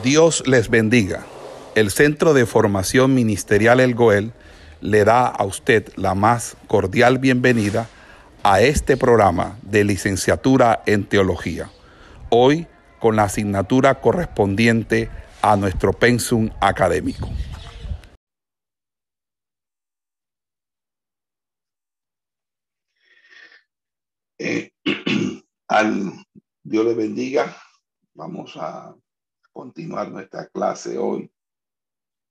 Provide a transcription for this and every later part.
Dios les bendiga. El Centro de Formación Ministerial El Goel le da a usted la más cordial bienvenida a este programa de licenciatura en teología. Hoy con la asignatura correspondiente a nuestro pensum académico. Eh, al Dios le bendiga. Vamos a continuar nuestra clase hoy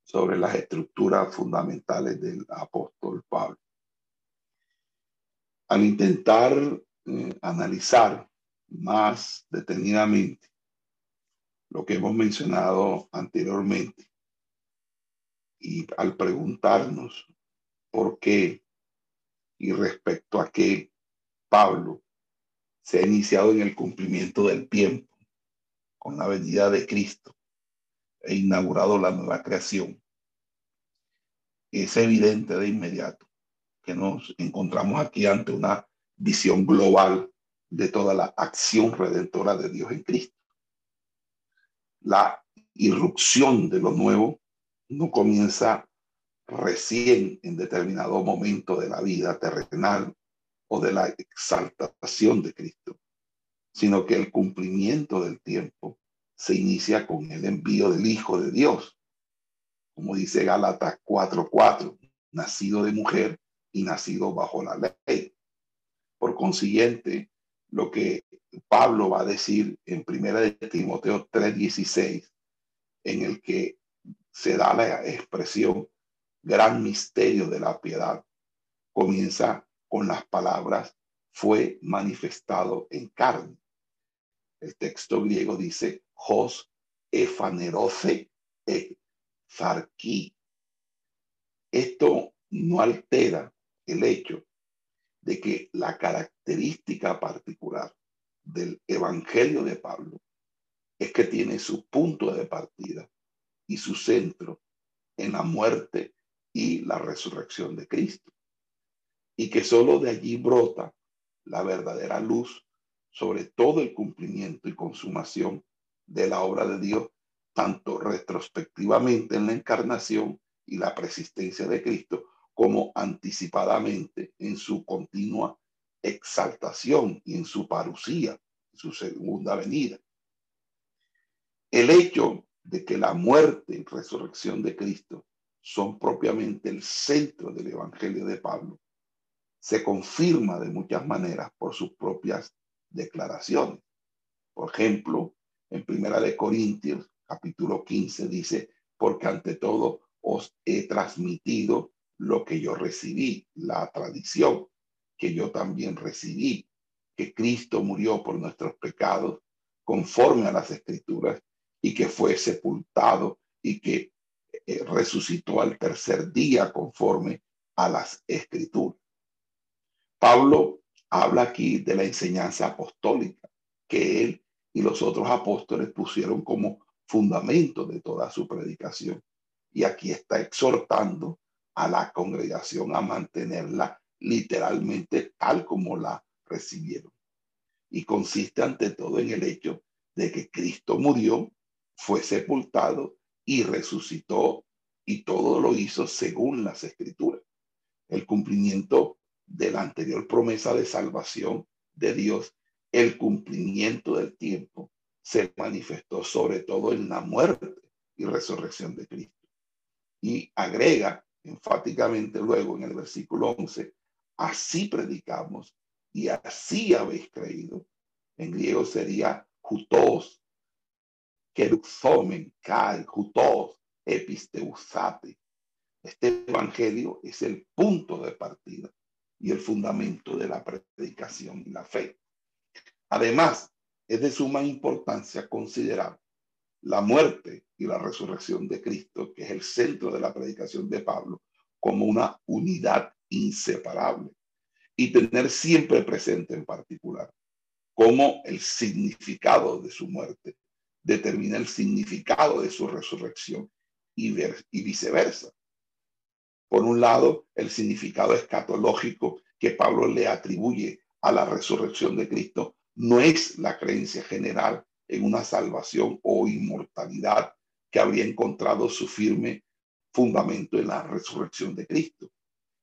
sobre las estructuras fundamentales del apóstol Pablo. Al intentar eh, analizar más detenidamente lo que hemos mencionado anteriormente y al preguntarnos por qué y respecto a qué Pablo se ha iniciado en el cumplimiento del tiempo con la venida de Cristo e inaugurado la nueva creación, es evidente de inmediato que nos encontramos aquí ante una visión global de toda la acción redentora de Dios en Cristo. La irrupción de lo nuevo no comienza recién en determinado momento de la vida terrenal o de la exaltación de Cristo, sino que el cumplimiento del tiempo se inicia con el envío del Hijo de Dios, como dice Gálatas 4:4, nacido de mujer y nacido bajo la ley. Por consiguiente, lo que Pablo va a decir en primera de Timoteo 3:16, en el que se da la expresión gran misterio de la piedad, comienza con las palabras fue manifestado en carne. El texto griego dice, Jos efanerose e zarquí. Esto no altera el hecho de que la característica particular del Evangelio de Pablo es que tiene su punto de partida y su centro en la muerte y la resurrección de Cristo. Y que sólo de allí brota la verdadera luz sobre todo el cumplimiento y consumación de la obra de Dios, tanto retrospectivamente en la encarnación y la persistencia de Cristo, como anticipadamente en su continua exaltación y en su parucía, su segunda venida. El hecho de que la muerte y resurrección de Cristo son propiamente el centro del Evangelio de Pablo, se confirma de muchas maneras por sus propias declaraciones. Por ejemplo, en Primera de Corintios, capítulo 15, dice, porque ante todo os he transmitido lo que yo recibí, la tradición que yo también recibí, que Cristo murió por nuestros pecados conforme a las escrituras y que fue sepultado y que eh, resucitó al tercer día conforme a las escrituras. Pablo habla aquí de la enseñanza apostólica que él y los otros apóstoles pusieron como fundamento de toda su predicación. Y aquí está exhortando a la congregación a mantenerla literalmente tal como la recibieron. Y consiste ante todo en el hecho de que Cristo murió, fue sepultado y resucitó y todo lo hizo según las escrituras. El cumplimiento de la anterior promesa de salvación de Dios el cumplimiento del tiempo se manifestó sobre todo en la muerte y resurrección de Cristo. Y agrega enfáticamente luego en el versículo 11, así predicamos y así habéis creído. En griego sería jutos, keruxomen, kai, jutos, episteusate. Este evangelio es el punto de partida y el fundamento de la predicación y la fe. Además, es de suma importancia considerar la muerte y la resurrección de Cristo, que es el centro de la predicación de Pablo, como una unidad inseparable y tener siempre presente en particular cómo el significado de su muerte determina el significado de su resurrección y, y viceversa. Por un lado, el significado escatológico que Pablo le atribuye a la resurrección de Cristo no es la creencia general en una salvación o inmortalidad que habría encontrado su firme fundamento en la resurrección de Cristo.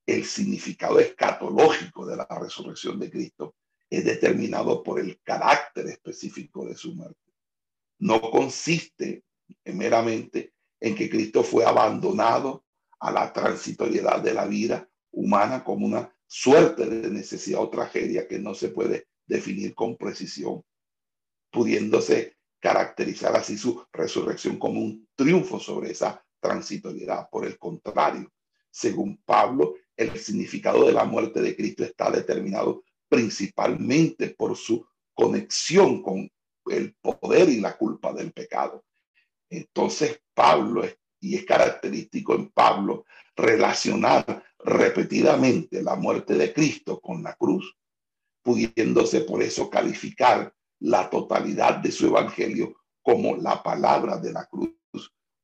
El significado escatológico de la resurrección de Cristo es determinado por el carácter específico de su muerte. No consiste meramente en que Cristo fue abandonado a la transitoriedad de la vida humana como una suerte de necesidad o tragedia que no se puede definir con precisión, pudiéndose caracterizar así su resurrección como un triunfo sobre esa transitoriedad. Por el contrario, según Pablo, el significado de la muerte de Cristo está determinado principalmente por su conexión con el poder y la culpa del pecado. Entonces Pablo, y es característico en Pablo, relacionar repetidamente la muerte de Cristo con la cruz, pudiéndose por eso calificar la totalidad de su evangelio como la palabra de la cruz,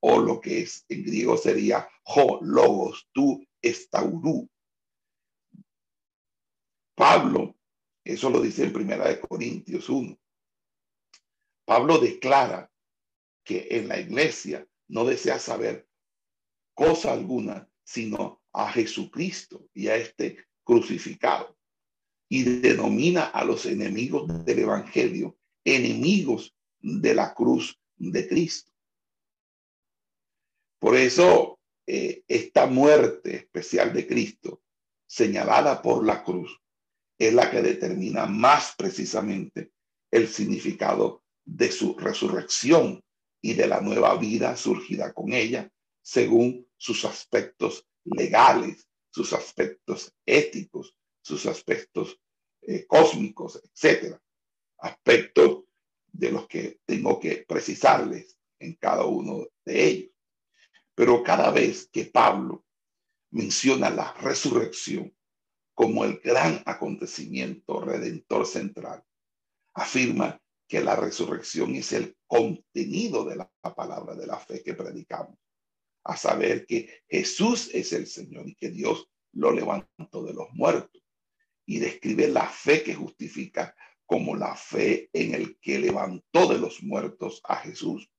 o lo que es en griego sería ho logos tu estaurú. Pablo, eso lo dice en Primera de Corintios 1. Pablo declara que en la iglesia no desea saber cosa alguna, sino a Jesucristo y a este crucificado. Y denomina a los enemigos del Evangelio enemigos de la cruz de Cristo. Por eso, eh, esta muerte especial de Cristo, señalada por la cruz, es la que determina más precisamente el significado de su resurrección y de la nueva vida surgida con ella, según sus aspectos legales, sus aspectos éticos, sus aspectos eh, cósmicos, etcétera. Aspectos de los que tengo que precisarles en cada uno de ellos. Pero cada vez que Pablo menciona la resurrección como el gran acontecimiento redentor central, afirma que la resurrección es el contenido de la palabra de la fe que predicamos, a saber que Jesús es el Señor y que Dios lo levantó de los muertos. Y describe la fe que justifica como la fe en el que levantó de los muertos a Jesús.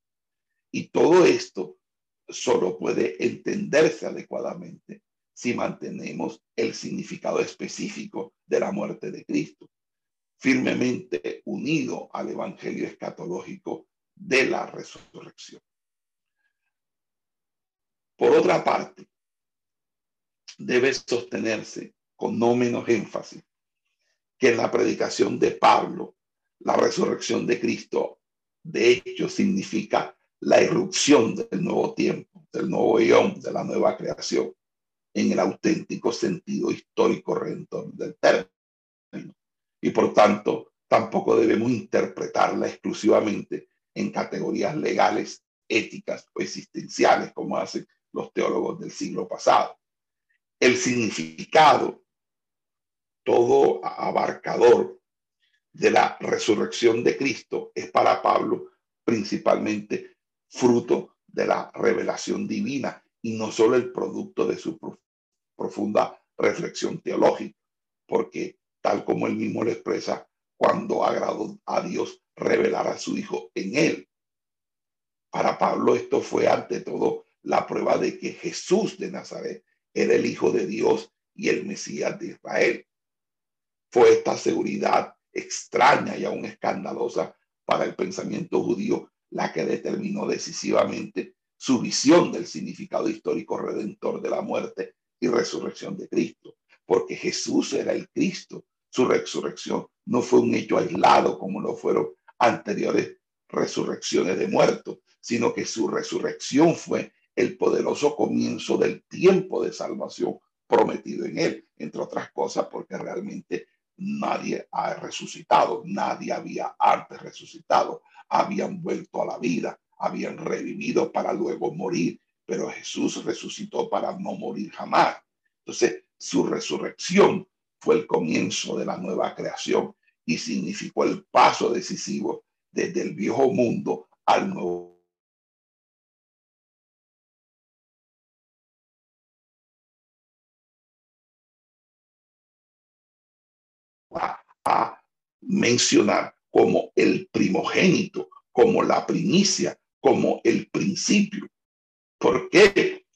Y todo esto solo puede entenderse adecuadamente si mantenemos el significado específico de la muerte de Cristo firmemente unido al evangelio escatológico de la resurrección. Por otra parte, debe sostenerse con no menos énfasis que en la predicación de Pablo, la resurrección de Cristo, de hecho, significa la irrupción del nuevo tiempo, del nuevo eón, de la nueva creación, en el auténtico sentido histórico redentor del término y por tanto tampoco debemos interpretarla exclusivamente en categorías legales, éticas o existenciales como hacen los teólogos del siglo pasado. El significado todo abarcador de la resurrección de Cristo es para Pablo principalmente fruto de la revelación divina y no solo el producto de su profunda reflexión teológica, porque tal como él mismo lo expresa, cuando agradó a Dios revelar a su Hijo en él. Para Pablo esto fue ante todo la prueba de que Jesús de Nazaret era el Hijo de Dios y el Mesías de Israel. Fue esta seguridad extraña y aún escandalosa para el pensamiento judío la que determinó decisivamente su visión del significado histórico redentor de la muerte y resurrección de Cristo, porque Jesús era el Cristo, su resurrección no fue un hecho aislado como lo fueron anteriores resurrecciones de muertos, sino que su resurrección fue el poderoso comienzo del tiempo de salvación prometido en él, entre otras cosas porque realmente nadie ha resucitado, nadie había antes resucitado, habían vuelto a la vida, habían revivido para luego morir, pero Jesús resucitó para no morir jamás. Entonces, su resurrección fue el comienzo de la nueva creación y significó el paso decisivo desde el viejo mundo al nuevo. a mencionar como el primogénito, como la primicia, como el principio. ¿Por?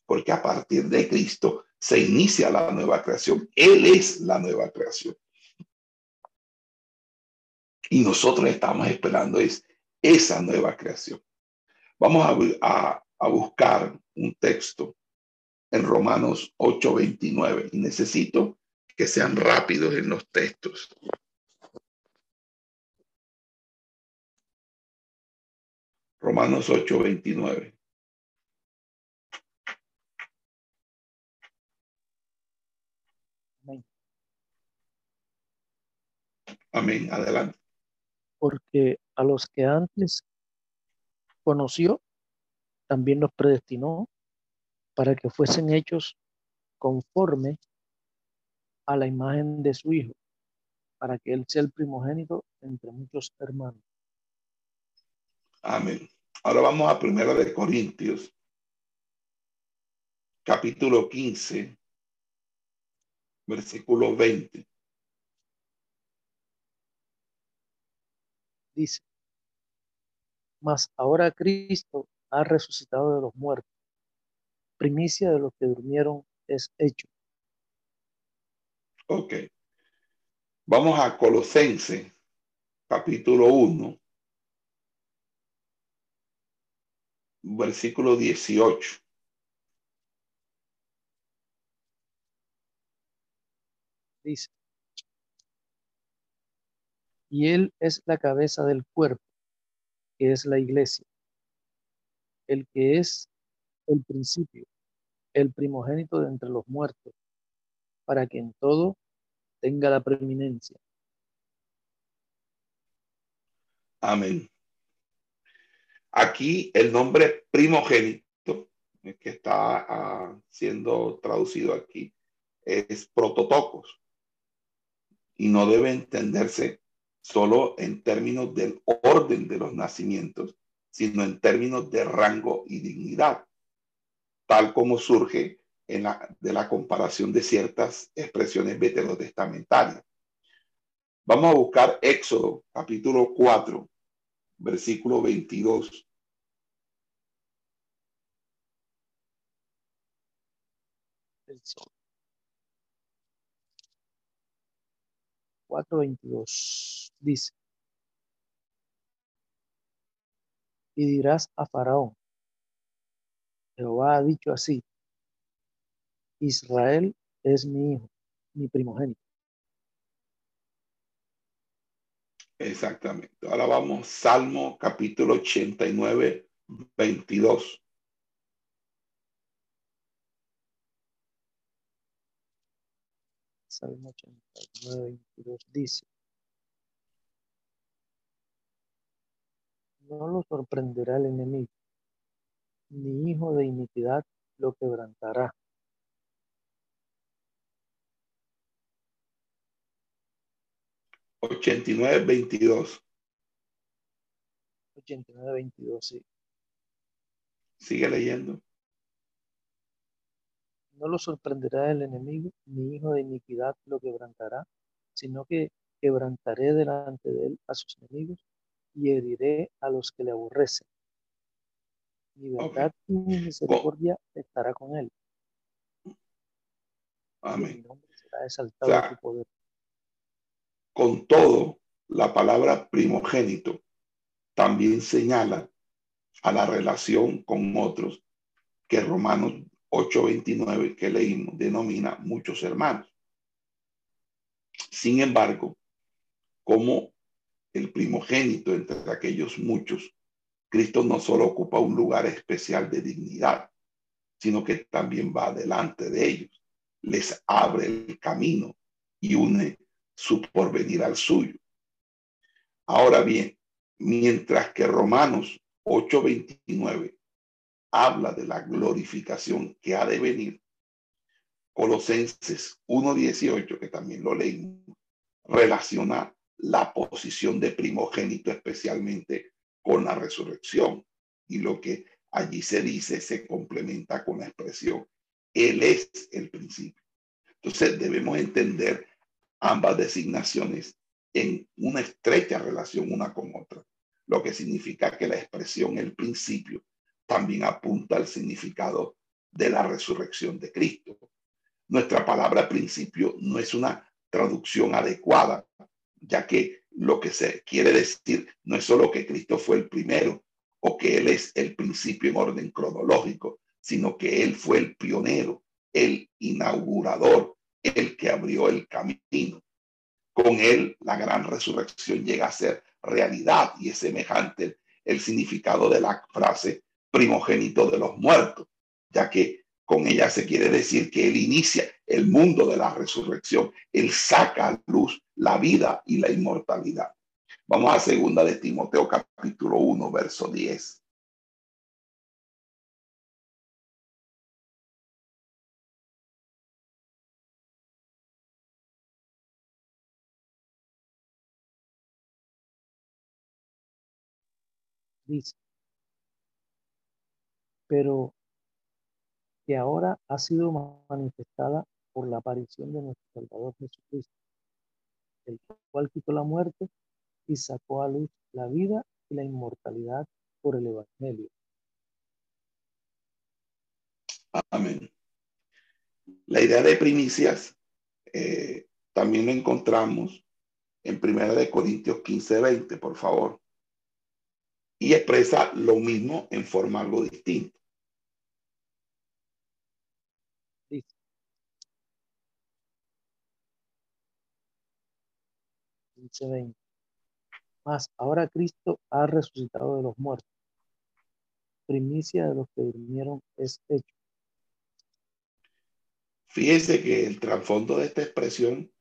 Porque a partir de Cristo se inicia la nueva creación. Él es la nueva creación. Y nosotros estamos esperando es esa nueva creación. Vamos a, a buscar un texto en Romanos 8:29 y necesito que sean rápidos en los textos. Romanos 8:29. Amén. Adelante. Porque a los que antes conoció, también los predestinó para que fuesen hechos conforme a la imagen de su Hijo, para que Él sea el primogénito entre muchos hermanos. Amén. Ahora vamos a Primera de Corintios, capítulo 15, versículo 20. Dice, mas ahora Cristo ha resucitado de los muertos primicia de los que durmieron es hecho. Ok. Vamos a Colosense, capítulo 1, versículo 18. Dice, y Él es la cabeza del cuerpo, que es la iglesia, el que es el principio, el primogénito de entre los muertos, para que en todo tenga la preeminencia. Amén. Aquí el nombre primogénito, que está ah, siendo traducido aquí, es prototocos. Y no debe entenderse solo en términos del orden de los nacimientos, sino en términos de rango y dignidad, tal como surge en la, de la comparación de ciertas expresiones veterotestamentarias. Vamos a buscar Éxodo, capítulo 4, versículo 22. Éxodo. 4.22 dice, y dirás a Faraón, Jehová ha dicho así, Israel es mi hijo, mi primogénito. Exactamente. Ahora vamos, Salmo capítulo 89, 22. Salmo 89, 22 dice, no lo sorprenderá el enemigo ni hijo de iniquidad lo quebrantará. Ochenta y nueve, veintidós. Ochenta y nueve, veintidós, sí. Sigue leyendo. No lo sorprenderá el enemigo, ni hijo de iniquidad lo quebrantará, sino que quebrantaré delante de él a sus enemigos y heriré a los que le aborrecen libertad y misericordia estará con él. Amén. Será poder. Con todo, la palabra primogénito también señala a la relación con otros que Romanos 8:29 que leímos denomina muchos hermanos. Sin embargo, como el primogénito entre aquellos muchos Cristo no solo ocupa un lugar especial de dignidad, sino que también va delante de ellos, les abre el camino y une su porvenir al suyo. Ahora bien, mientras que Romanos 8:29 habla de la glorificación que ha de venir, Colosenses 1:18, que también lo leímos, relaciona la posición de primogénito especialmente con la resurrección. Y lo que allí se dice se complementa con la expresión, Él es el principio. Entonces debemos entender ambas designaciones en una estrecha relación una con otra. lo que significa que la expresión el principio también apunta al significado de la resurrección de Cristo. Nuestra palabra principio no es una traducción adecuada, ya que lo que se quiere decir no es solo que Cristo fue el primero o que Él es el principio en orden cronológico, sino que Él fue el pionero, el inaugurador, el que abrió el camino. Con Él la gran resurrección llega a ser realidad y es semejante el significado de la frase primogénito de los muertos, ya que con ella se quiere decir que Él inicia el mundo de la resurrección. Él saca a luz la vida y la inmortalidad. Vamos a segunda de Timoteo capítulo 1, verso 10. Dice, pero que ahora ha sido manifestada por la aparición de nuestro Salvador Jesucristo, el cual quitó la muerte y sacó a luz la vida y la inmortalidad por el Evangelio. Amén. La idea de primicias eh, también lo encontramos en Primera de Corintios 15, 20, por favor. Y expresa lo mismo en forma algo distinta. Mas ahora Cristo ha resucitado de los muertos. Primicia de los que durmieron es hecho. Fíjese que el trasfondo de esta expresión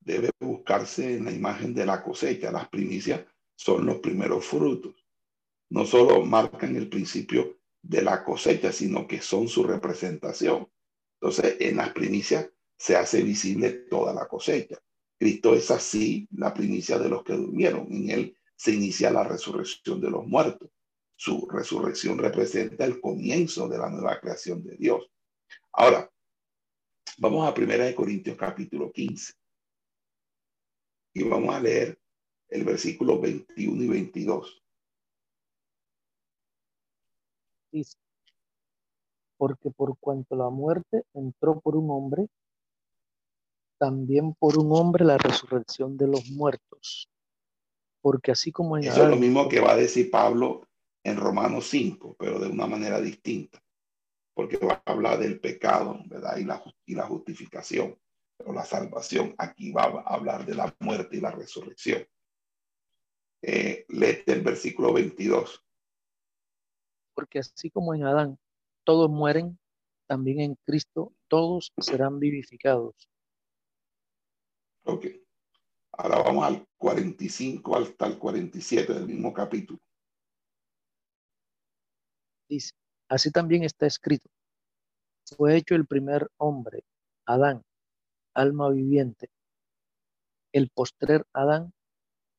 debe buscarse en la imagen de la cosecha. Las primicias son los primeros frutos. No solo marcan el principio de la cosecha, sino que son su representación. Entonces, en las primicias se hace visible toda la cosecha. Cristo es así la primicia de los que durmieron. En él se inicia la resurrección de los muertos. Su resurrección representa el comienzo de la nueva creación de Dios. Ahora, vamos a Primera de Corintios capítulo 15 y vamos a leer el versículo 21 y 22. Dice, porque por cuanto la muerte entró por un hombre, también por un hombre la resurrección de los muertos. Porque así como en Eso es lo mismo que va a decir Pablo en Romanos 5, pero de una manera distinta. Porque va a hablar del pecado, ¿verdad? Y la, y la justificación. Pero la salvación aquí va a hablar de la muerte y la resurrección. Eh, léete el versículo 22. Porque así como en Adán todos mueren, también en Cristo todos serán vivificados Ok. Ahora vamos al 45 hasta el 47 del mismo capítulo. Dice, así también está escrito. Fue hecho el primer hombre, Adán, alma viviente. El postrer Adán,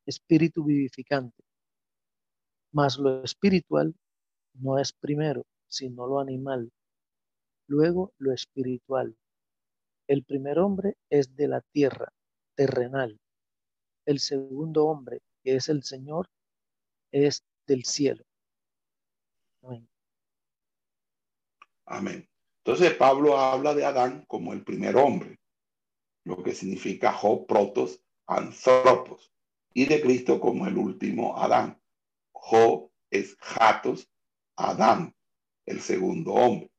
espíritu vivificante. Mas lo espiritual no es primero, sino lo animal. Luego lo espiritual. El primer hombre es de la tierra, terrenal. El segundo hombre, que es el Señor, es del cielo. Amén. Entonces Pablo habla de Adán como el primer hombre, lo que significa ho protos anthropos, y de Cristo como el último Adán. Jo es jatos Adán, el segundo hombre.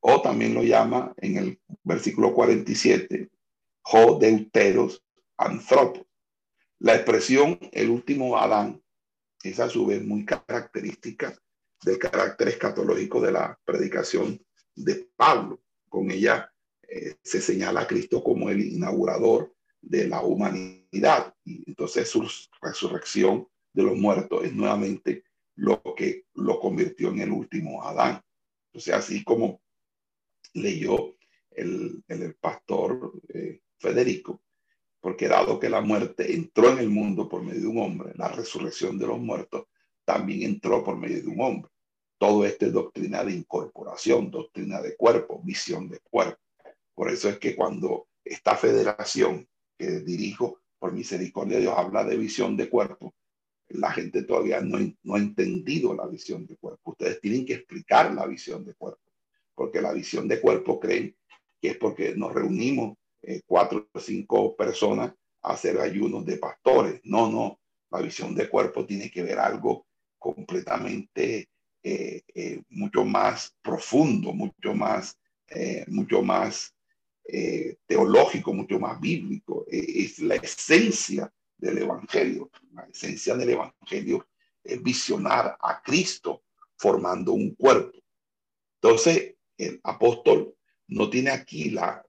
O también lo llama en el versículo 47, deuteros anthropos. La expresión el último Adán es a su vez muy característica del carácter escatológico de la predicación de Pablo. Con ella eh, se señala a Cristo como el inaugurador de la humanidad. Y entonces su resurrección de los muertos es nuevamente lo que lo convirtió en el último Adán. Entonces, así como leyó el, el, pastor eh, Federico, porque dado que la muerte entró en el mundo por medio de un hombre, la resurrección de los muertos también entró por medio de un hombre. Todo esto es doctrina de incorporación, doctrina de cuerpo, visión de cuerpo. Por eso es que cuando esta federación que dirijo por misericordia de Dios habla de visión de cuerpo, la gente todavía no, ha entendido la visión de cuerpo. Ustedes tienen que explicar la visión de cuerpo, porque la visión de cuerpo creen que es porque nos reunimos eh, cuatro o cinco personas a hacer ayunos de pastores. No, no, la visión de cuerpo tiene que ver algo completamente eh, eh, mucho más profundo, mucho más, mucho más teológico, mucho más bíblico. es la esencia del Evangelio. La esencia del Evangelio es visionar a Cristo formando un cuerpo. Entonces, el apóstol no tiene aquí la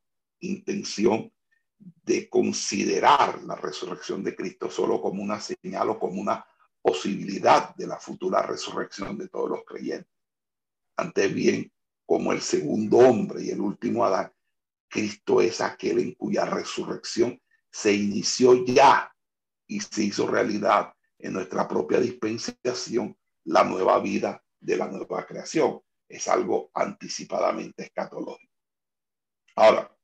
intención de considerar la resurrección de Cristo solo como una señal o como una posibilidad de la futura resurrección de todos los creyentes. Antes bien, como el segundo hombre y el último Adán, Cristo es aquel en cuya resurrección se inició ya y se hizo realidad en nuestra propia dispensación la nueva vida de la nueva creación. Es algo anticipadamente escatológico. Ahora,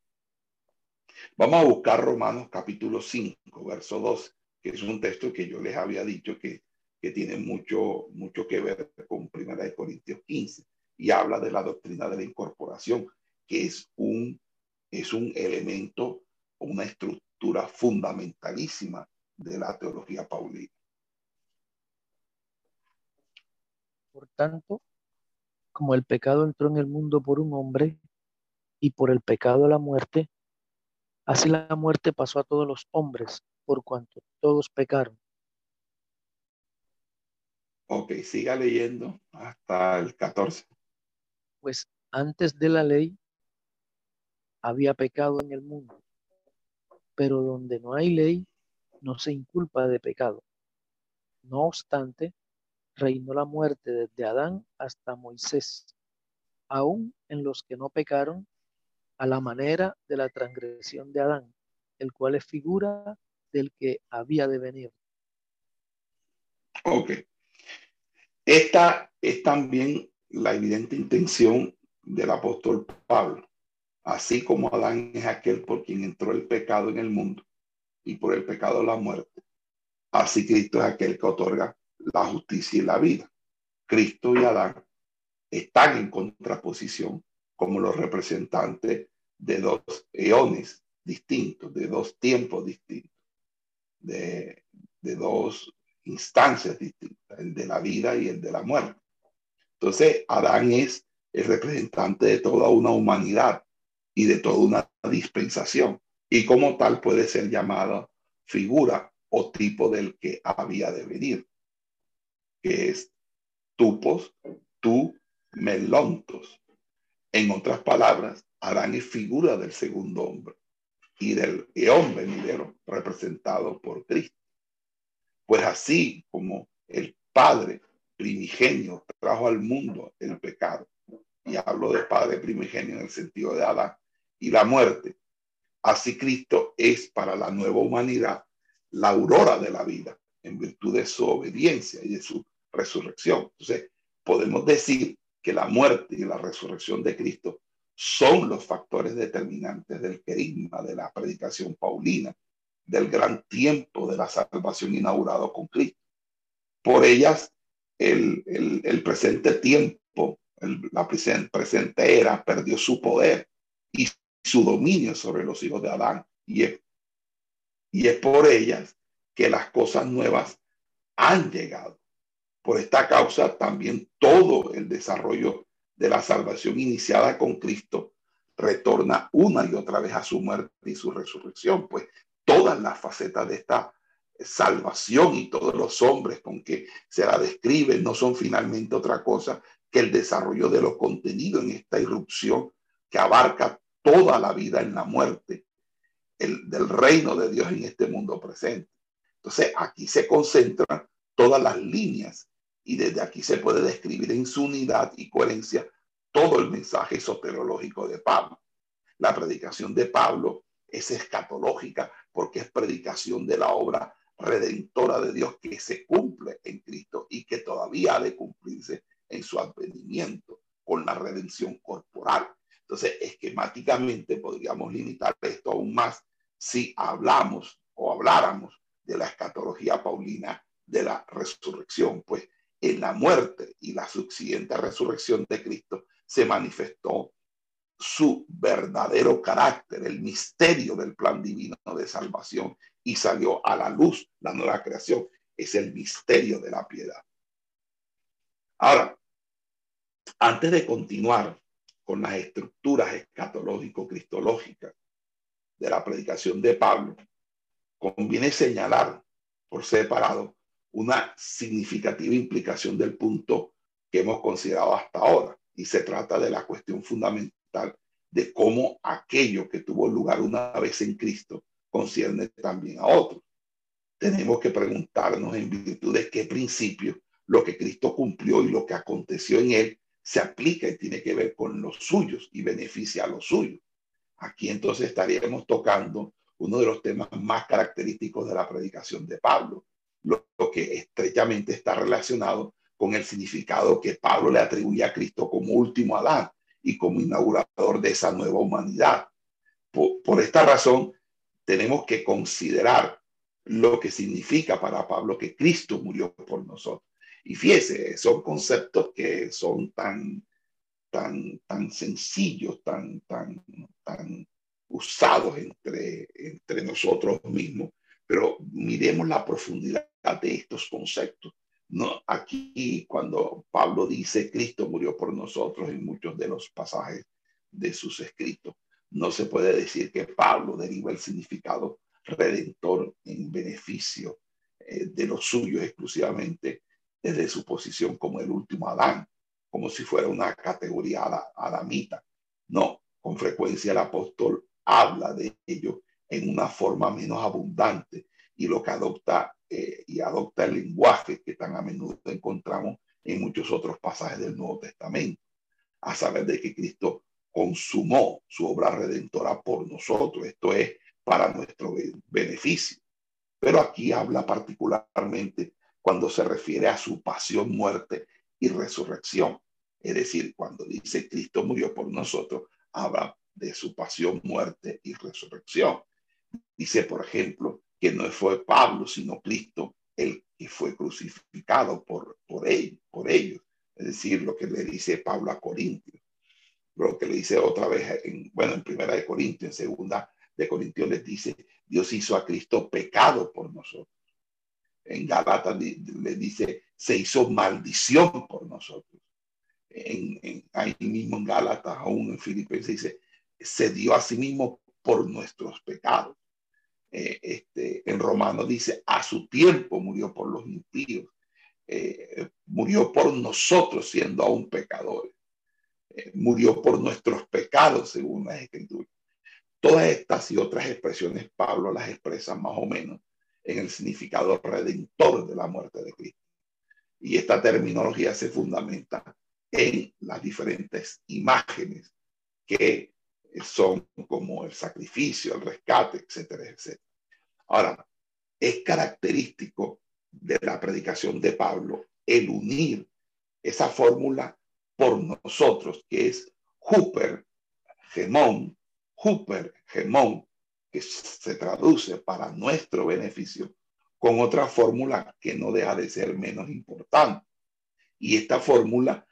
vamos a buscar Romanos capítulo 5, verso 2, que es un texto que yo les había dicho que, que tiene mucho, mucho que ver con Primera de Corintios 15 y habla de la doctrina de la incorporación, que es un, es un elemento, una estructura fundamentalísima de la teología paulina. Por tanto, como el pecado entró en el mundo por un hombre y por el pecado la muerte, así la muerte pasó a todos los hombres por cuanto todos pecaron. Ok, siga leyendo hasta el 14. Pues antes de la ley había pecado en el mundo, pero donde no hay ley, no se inculpa de pecado. No obstante, reinó la muerte desde Adán hasta Moisés, aún en los que no pecaron, a la manera de la transgresión de Adán, el cual es figura del que había de venir. Ok. Esta es también la evidente intención del apóstol Pablo. Así como Adán es aquel por quien entró el pecado en el mundo, y por el pecado la muerte. Así Cristo es aquel que otorga la justicia y la vida. Cristo y Adán están en contraposición como los representantes de dos eones distintos, de dos tiempos distintos, de, de dos instancias distintas, el de la vida y el de la muerte. Entonces, Adán es el representante de toda una humanidad y de toda una dispensación y como tal puede ser llamada figura o tipo del que había de venir, que es tupos, tu melontos. En otras palabras, Adán es figura del segundo hombre y del eón venidero representado por Cristo. Pues así como el Padre primigenio trajo al mundo el pecado, y hablo de Padre primigenio en el sentido de Adán, y la muerte, Así Cristo es para la nueva humanidad la aurora de la vida en virtud de su obediencia y de su resurrección. Entonces, podemos decir que la muerte y la resurrección de Cristo son los factores determinantes del querigma, de la predicación paulina, del gran tiempo de la salvación inaugurado con Cristo. Por ellas, el, presente tiempo, la presente era, perdió su poder y su dominio sobre los hijos de Adán. Y es, y es por ellas que las cosas nuevas han llegado. Por esta causa también todo el desarrollo de la salvación iniciada con Cristo retorna una y otra vez a su muerte y su resurrección, pues todas las facetas de esta salvación y todos los hombres con que se la describe no son finalmente otra cosa que el desarrollo de los contenidos en esta irrupción que abarca toda la vida en la muerte el, del reino de Dios en este mundo presente. Entonces aquí se concentran todas las líneas y desde aquí se puede describir en su unidad y coherencia todo el mensaje soterológico de Pablo. La predicación de Pablo es escatológica porque es predicación de la obra redentora de Dios que se cumple en Cristo y que todavía ha de cumplirse en su advenimiento con la redención corporal. Entonces, esquemáticamente podríamos limitar esto aún más si hablamos o habláramos de la escatología paulina de la resurrección, pues en la muerte y la subsiguiente resurrección de Cristo se manifestó su verdadero carácter, el misterio del plan divino de salvación y salió a la luz la nueva creación. Es el misterio de la piedad. Ahora, antes de continuar con las estructuras escatológico-cristológicas de la predicación de Pablo, conviene señalar por separado una significativa implicación del punto que hemos considerado hasta ahora. Y se trata de la cuestión fundamental de cómo aquello que tuvo lugar una vez en Cristo concierne también a otros. Tenemos que preguntarnos en virtud de qué principio lo que Cristo cumplió y lo que aconteció en él se aplica y tiene que ver con los suyos y beneficia a los suyos. Aquí entonces estaríamos tocando uno de los temas más característicos de la predicación de Pablo, lo, que estrechamente está relacionado con el significado que Pablo le atribuye a Cristo como último Adán y como inaugurador de esa nueva humanidad. por esta razón, tenemos que considerar lo que significa para Pablo que Cristo murió por nosotros. Y fíjese, son conceptos que son tan, tan, tan sencillos, tan, tan, tan usados entre, entre nosotros mismos, pero miremos la profundidad de estos conceptos. No, aquí cuando Pablo dice Cristo murió por nosotros en muchos de los pasajes de sus escritos, no se puede decir que Pablo deriva el significado redentor en beneficio eh, de los suyos exclusivamente desde su posición como el último Adán, como si fuera una categoría adamita. No, con frecuencia el apóstol habla de ello en una forma menos abundante y lo que adopta eh, y adopta el lenguaje que tan a menudo encontramos en muchos otros pasajes del Nuevo Testamento, a saber de que Cristo consumó su obra redentora por nosotros, esto es para nuestro beneficio. Pero aquí habla particularmente cuando se refiere a su pasión, muerte y resurrección. Es decir, cuando dice Cristo murió por nosotros, habla de su pasión, muerte y resurrección. Dice, por ejemplo, que no fue Pablo, sino Cristo el que fue crucificado por, por, por ellos. Es decir, lo que le dice Pablo a Corintios. Lo que le dice otra vez, en, bueno, en primera de Corintios, en segunda de Corintios les dice, Dios hizo a Cristo pecado por nosotros en Galata le dice, se hizo maldición por nosotros. En, ahí mismo en Gálatas, aún en Filipenses dice, se dio a sí mismo por nuestros pecados. Eh, este, en Romano dice, a su tiempo murió por los impíos, eh, murió por nosotros siendo aún pecadores, eh, murió por nuestros pecados según las escrituras. Todas estas y otras expresiones Pablo las expresa más o menos en el significado redentor de la muerte de Cristo. Y esta terminología se fundamenta en las diferentes imágenes que son como el sacrificio, el rescate, etcétera, etcétera. Ahora, es característico de la predicación de Pablo el unir esa fórmula por nosotros, que es Hooper, Gemón, Hooper, Gemón, que se traduce para nuestro beneficio con otra fórmula que no deja de ser menos importante. Y esta fórmula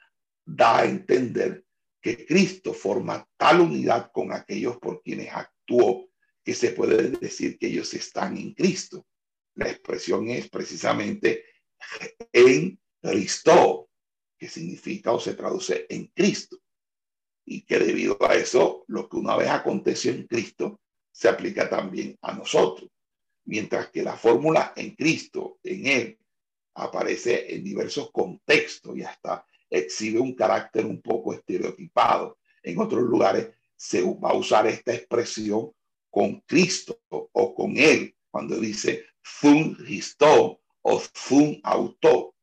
da a entender que Cristo forma tal unidad con aquellos por quienes actuó que se puede decir que ellos están en Cristo. La expresión es precisamente en Cristo, que significa o se traduce en Cristo. Y que debido a eso, lo que una vez aconteció en Cristo, se aplica también a nosotros. Mientras que la fórmula en Cristo, en Él, aparece en diversos contextos y hasta exhibe un carácter un poco estereotipado. En otros lugares se va a usar esta expresión con Cristo o con Él, cuando dice fun histo o fun auto.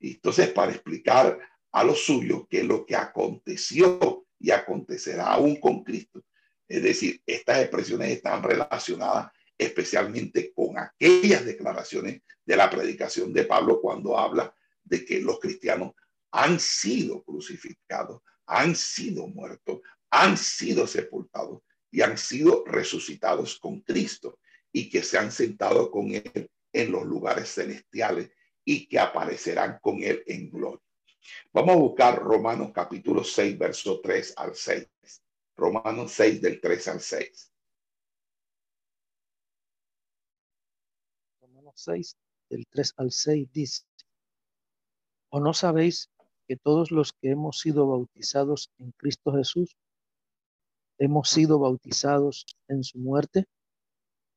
entonces, para explicar a los suyos que lo que aconteció y acontecerá aún con Cristo es decir, estas expresiones están relacionadas especialmente con aquellas declaraciones de la predicación de Pablo cuando habla de que los cristianos han sido crucificados, han sido muertos, han sido sepultados y han sido resucitados con Cristo y que se han sentado con Él en los lugares celestiales y que aparecerán con él en gloria. Vamos a buscar Romanos capítulo 6, verso 3 al 6. Romanos 6 del 3 al 6. Romanos 6 del 3 al 6 dice, ¿o no sabéis que todos los que hemos sido bautizados en Cristo Jesús, hemos sido bautizados en su muerte?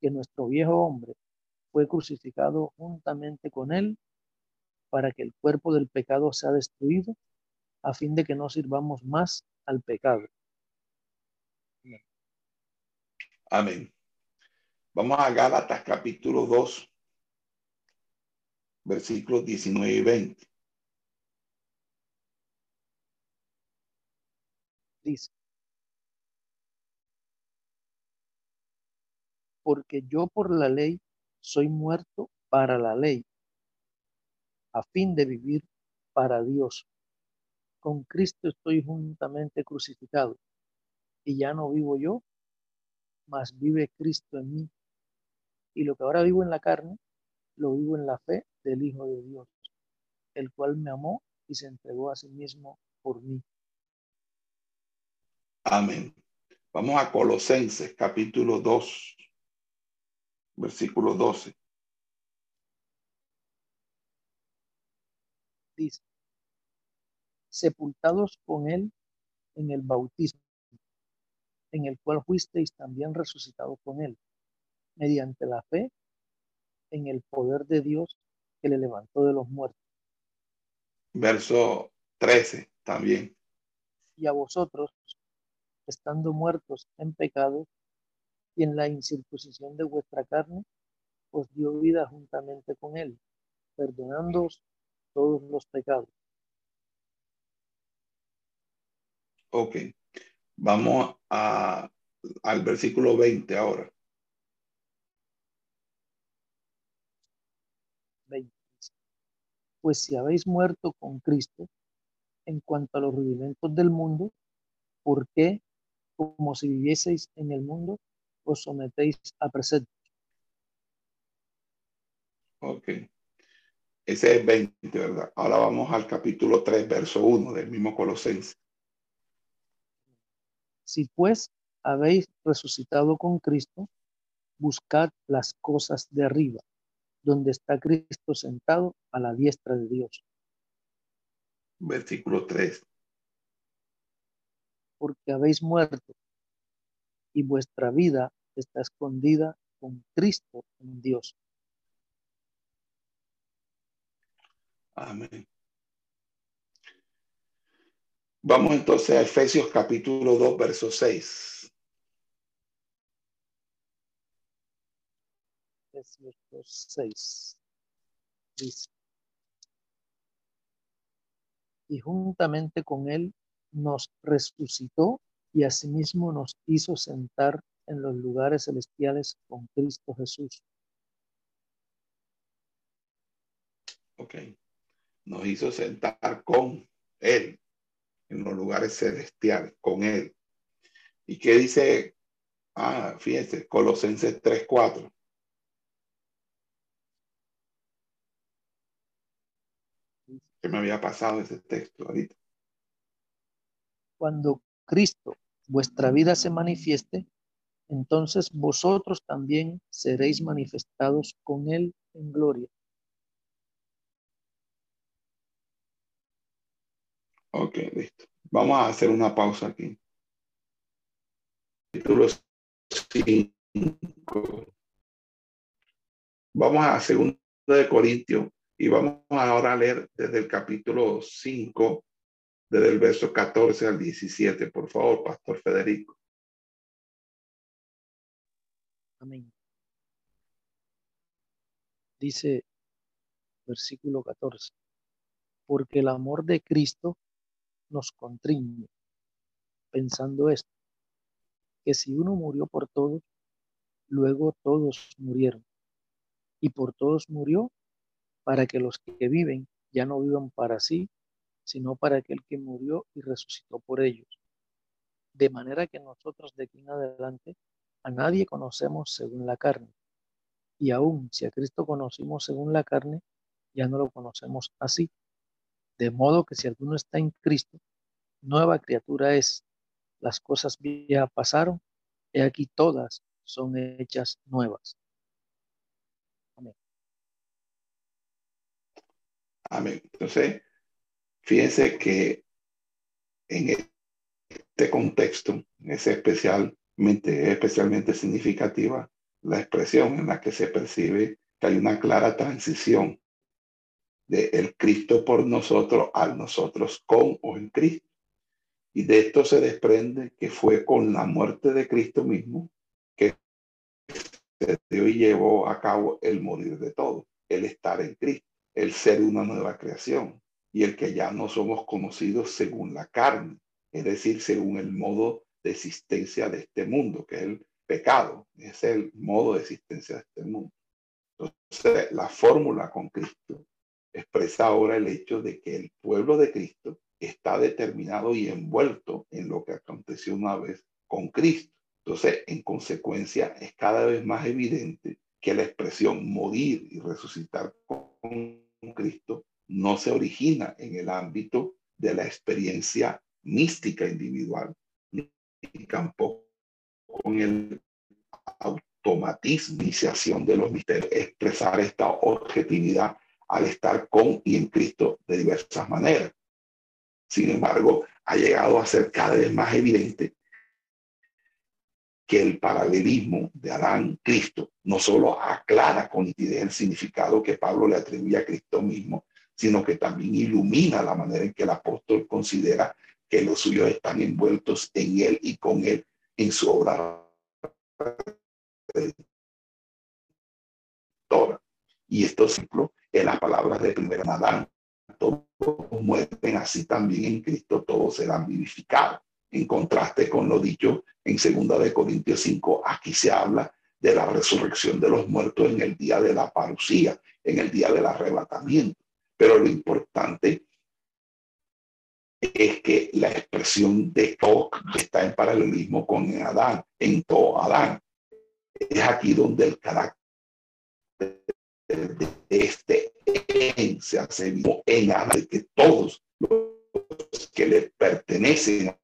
que nuestro viejo hombre fue crucificado juntamente con Él para que el cuerpo del pecado sea destruido, a fin de que no sirvamos más al pecado. Amén. Vamos a Gálatas capítulo 2, versículos 19 y 20. Dice, porque yo por la ley soy muerto para la ley, a fin de vivir para Dios. Con Cristo estoy juntamente crucificado, y ya no vivo yo, mas vive Cristo en mí. Y lo que ahora vivo en la carne, lo vivo en la fe del Hijo de Dios, el cual me amó y se entregó a sí mismo por mí. Amén. Vamos a Colosenses capítulo 2, versículo 12. Dice, sepultados con él en el bautismo, en el cual fuisteis también resucitados con él, mediante la fe en el poder de Dios que le levantó de los muertos. Verso 13 también. Y a vosotros, estando muertos en pecado y en la incircuncisión de vuestra carne, os dio vida juntamente con él, perdonándoos todos los pecados. Ok. Vamos a, al versículo 20 ahora. 20. Pues si habéis muerto con Cristo en cuanto a los rudimentos del mundo, ¿por qué, como si vivieseis en el mundo, os sometéis a preceptos? Ok. Ese es 20, ¿verdad? Ahora vamos al capítulo 3, verso 1 del mismo Colosense. Si pues habéis resucitado con Cristo, buscad las cosas de arriba, donde está Cristo sentado a la diestra de Dios. Versículo 3. Porque habéis muerto y vuestra vida está escondida con Cristo en Dios. Amén. Vamos entonces a Efesios capítulo 2, verso 6. Efesios 6 dice, y juntamente con él nos resucitó y asimismo nos hizo sentar en los lugares celestiales con Cristo Jesús. Ok. Nos hizo sentar con él en los lugares celestiales, con él. ¿Y qué dice? Ah, fíjense, Colosenses 3, 4. Que me había pasado ese texto ahorita. Cuando Cristo, vuestra vida, se manifieste, entonces vosotros también seréis manifestados con Él en gloria. Ok, listo. Vamos a hacer una pausa aquí. Capítulo 5. Vamos a segundo de Corintios y vamos ahora a leer desde el capítulo 5, desde el verso 14 al 17. Por favor, Pastor Federico. Amén. Dice versículo 14. Porque el amor de Cristo nos contriñe, pensando esto, que si uno murió por todos, luego todos murieron. Y por todos murió, para que los que viven ya no vivan para sí, sino para aquel que murió y resucitó por ellos. De manera que nosotros de aquí en adelante a nadie conocemos según la carne. Y aún si a Cristo conocimos según la carne, ya no lo conocemos así. De modo que si alguno está en Cristo, nueva criatura es. Las cosas ya pasaron, y aquí todas son hechas nuevas. Amén. Amén. Entonces, fíjense que en este contexto es especialmente, especialmente significativa la expresión en la que se percibe que hay una clara transición de el Cristo por nosotros al nosotros con o en Cristo. Y de esto se desprende que fue con la muerte de Cristo mismo que se dio y llevó a cabo el morir de todo, el estar en Cristo, el ser una nueva creación y el que ya no somos conocidos según la carne, es decir, según el modo de existencia de este mundo, que es el pecado, es el modo de existencia de este mundo. Entonces, la fórmula con Cristo expresa ahora el hecho de que el pueblo de Cristo está determinado y envuelto en lo que aconteció una vez con Cristo. Entonces, en consecuencia, es cada vez más evidente que la expresión morir y resucitar con Cristo no se origina en el ámbito de la experiencia mística individual, ni tampoco con el automatismo, iniciación de los misterios, expresar esta objetividad al estar con y en Cristo de diversas maneras. Sin embargo, ha llegado a ser cada vez más evidente que el paralelismo de Adán-Cristo no solo aclara con nitidez el significado que Pablo le atribuye a Cristo mismo, sino que también ilumina la manera en que el apóstol considera que los suyos están envueltos en él y con él en su obra. Y esto es en las palabras de primera Adán. Todos mueren así también en Cristo, todos serán vivificados. En contraste con lo dicho en segunda de Corintios 5, aquí se habla de la resurrección de los muertos en el día de la parucía, en el día del arrebatamiento. Pero lo importante es que la expresión de todo está en paralelismo con Adán, en todo Adán. Es aquí donde el carácter de este en se hace vivo en Adán, que todos los que le pertenecen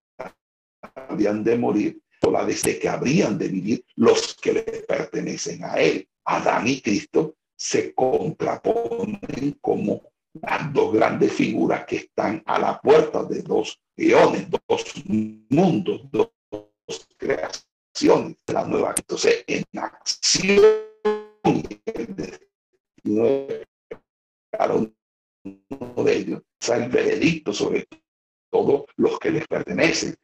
habrían de morir, la desde que habrían de vivir los que le pertenecen a él. Adán y Cristo se contraponen como las dos grandes figuras que están a la puerta de dos eones, dos mundos, dos, creaciones de la nueva. Entonces, en acción, cada uno de ellos, el veredicto sobre todos los que les pertenecen,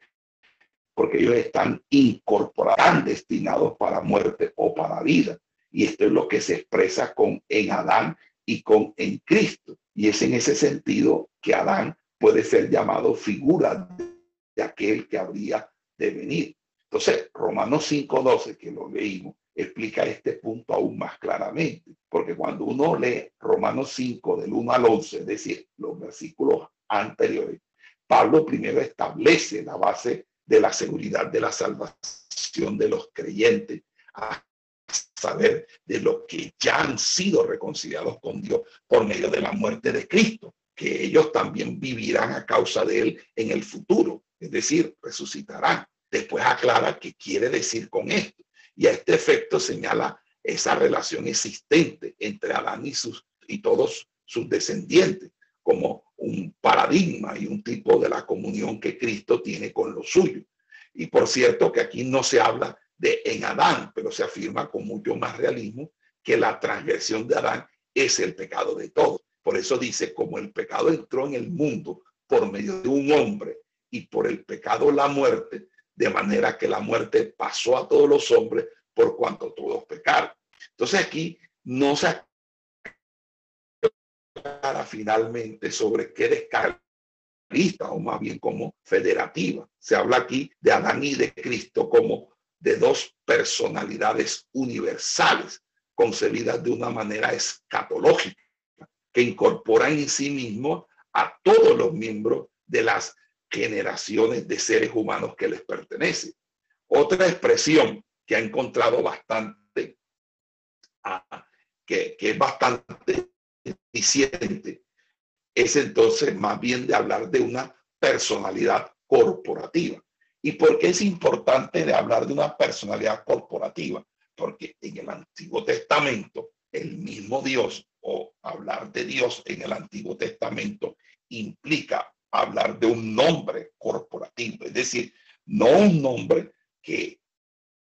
porque ellos están incorporados, destinados para muerte o para vida. Y esto es lo que se expresa con en Adán y con en Cristo. Y es en ese sentido que Adán puede ser llamado figura de aquel que habría de venir. Entonces, Romanos 5.12, que lo leímos, explica este punto aún más claramente, porque cuando uno lee Romanos 5 del 1 al 11, es decir, los versículos anteriores, Pablo primero establece la base de la seguridad de la salvación de los creyentes, saber de los que ya han sido reconciliados con Dios por medio de la muerte de Cristo, que ellos también vivirán a causa de él en el futuro, es decir, resucitarán. Después aclara qué quiere decir con esto y a este efecto señala esa relación existente entre Adán y, sus, y todos sus descendientes como un paradigma y un tipo de la comunión que Cristo tiene con los suyos. Y por cierto que aquí no se habla de en Adán, pero se afirma con mucho más realismo que la transgresión de Adán es el pecado de todos. Por eso dice, como el pecado entró en el mundo por medio de un hombre y por el pecado la muerte, de manera que la muerte pasó a todos los hombres por cuanto todos pecaron. Entonces aquí no se clara finalmente sobre qué descarga o más bien como federativa. Se habla aquí de Adán y de Cristo como de dos personalidades universales concebidas de una manera escatológica, que incorporan en sí mismo a todos los miembros de las generaciones de seres humanos que les pertenecen. Otra expresión que ha encontrado bastante, ah, que, que es bastante eficiente, es entonces más bien de hablar de una personalidad corporativa. ¿Y por qué es importante de hablar de una personalidad corporativa? Porque en el Antiguo Testamento, el mismo Dios o hablar de Dios en el Antiguo Testamento implica hablar de un nombre corporativo, es decir, no un nombre que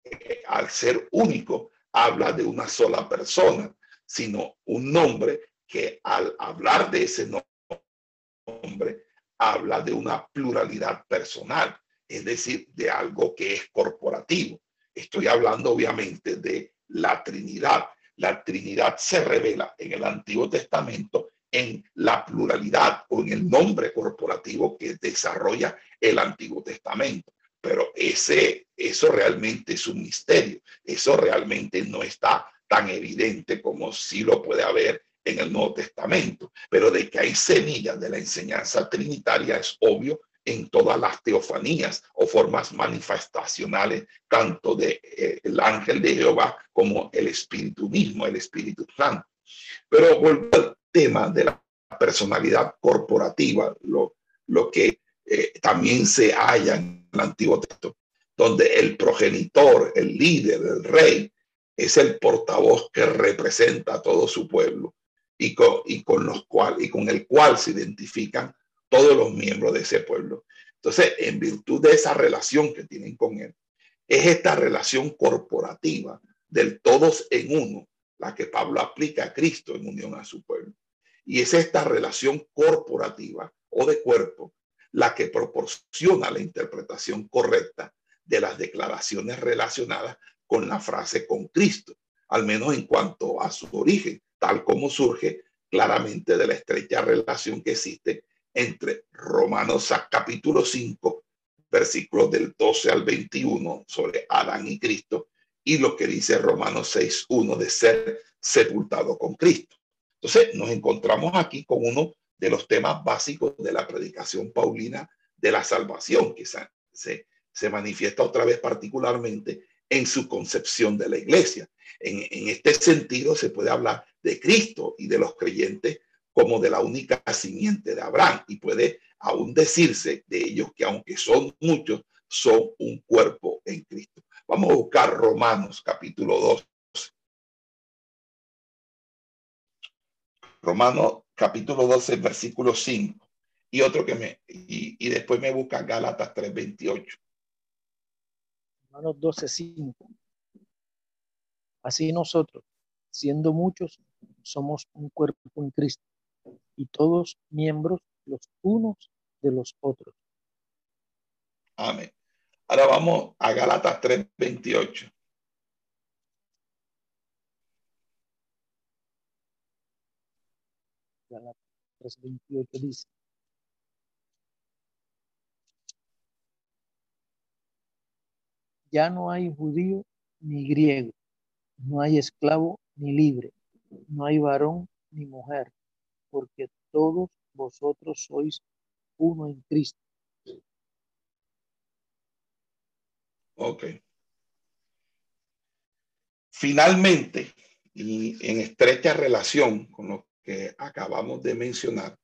eh, al ser único habla de una sola persona, sino un nombre que al hablar de ese nombre habla de una pluralidad personal, es decir, de algo que es corporativo. Estoy hablando obviamente de la Trinidad. La Trinidad se revela en el Antiguo Testamento en la pluralidad o en el nombre corporativo que desarrolla el Antiguo Testamento. Pero ese, eso realmente es un misterio. Eso realmente no está tan evidente como si lo puede haber en el Nuevo Testamento. Pero de que hay semillas de la enseñanza trinitaria es obvio en todas las teofanías o formas manifestacionales, tanto de eh, el ángel de Jehová como el Espíritu mismo, el Espíritu Santo. Pero vuelvo al tema de la personalidad corporativa, lo, lo que eh, también se halla en el Antiguo Testamento, donde el progenitor, el líder, el rey, es el portavoz que representa a todo su pueblo y con, y con, los cual, y con el cual se identifican todos los miembros de ese pueblo. Entonces, en virtud de esa relación que tienen con él, es esta relación corporativa del todos en uno, la que Pablo aplica a Cristo en unión a su pueblo. Y es esta relación corporativa o de cuerpo la que proporciona la interpretación correcta de las declaraciones relacionadas con la frase con Cristo, al menos en cuanto a su origen, tal como surge claramente de la estrecha relación que existe entre Romanos capítulo 5, versículos del 12 al 21 sobre Adán y Cristo, y lo que dice Romanos 6, 1 de ser sepultado con Cristo. Entonces, nos encontramos aquí con uno de los temas básicos de la predicación paulina de la salvación, que se, se, manifiesta otra vez particularmente en su concepción de la iglesia. En, en, este sentido, se puede hablar de Cristo y de los creyentes como de la única simiente de Abraham y puede aún decirse de ellos que aunque son muchos, son un cuerpo en Cristo. Vamos a buscar Romanos capítulo 2, Romanos capítulo 12, versículo 5. Y otro que me, y, y después me busca Gálatas 3, 28. Romanos 12, 5. Así nosotros, siendo muchos, somos un cuerpo en Cristo y todos miembros los unos de los otros. Amén. Ahora vamos a Gálatas 3, 28. 3.28 dice. Ya no hay judío ni griego, no hay esclavo ni libre, no hay varón ni mujer, porque todos vosotros sois uno en Cristo. Ok. Finalmente, y en estrecha relación con lo que acabamos de mencionar,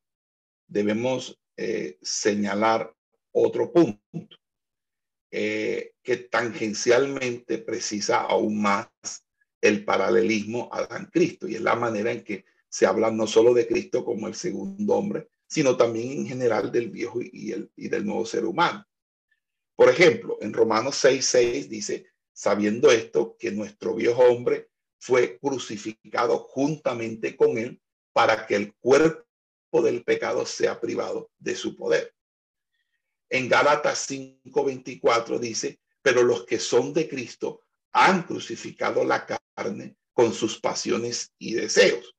debemos eh, señalar otro punto eh, que tangencialmente precisa aún más el paralelismo a Adán Cristo y es la manera en que se habla no solo de Cristo como el segundo hombre, sino también en general del viejo y, el, y del nuevo ser humano. Por ejemplo, en Romanos 6, 6 dice, sabiendo esto, que nuestro viejo hombre fue crucificado juntamente con él para que el cuerpo del pecado sea privado de su poder. En Gálatas 5:24 dice, pero los que son de Cristo han crucificado la carne con sus pasiones y deseos.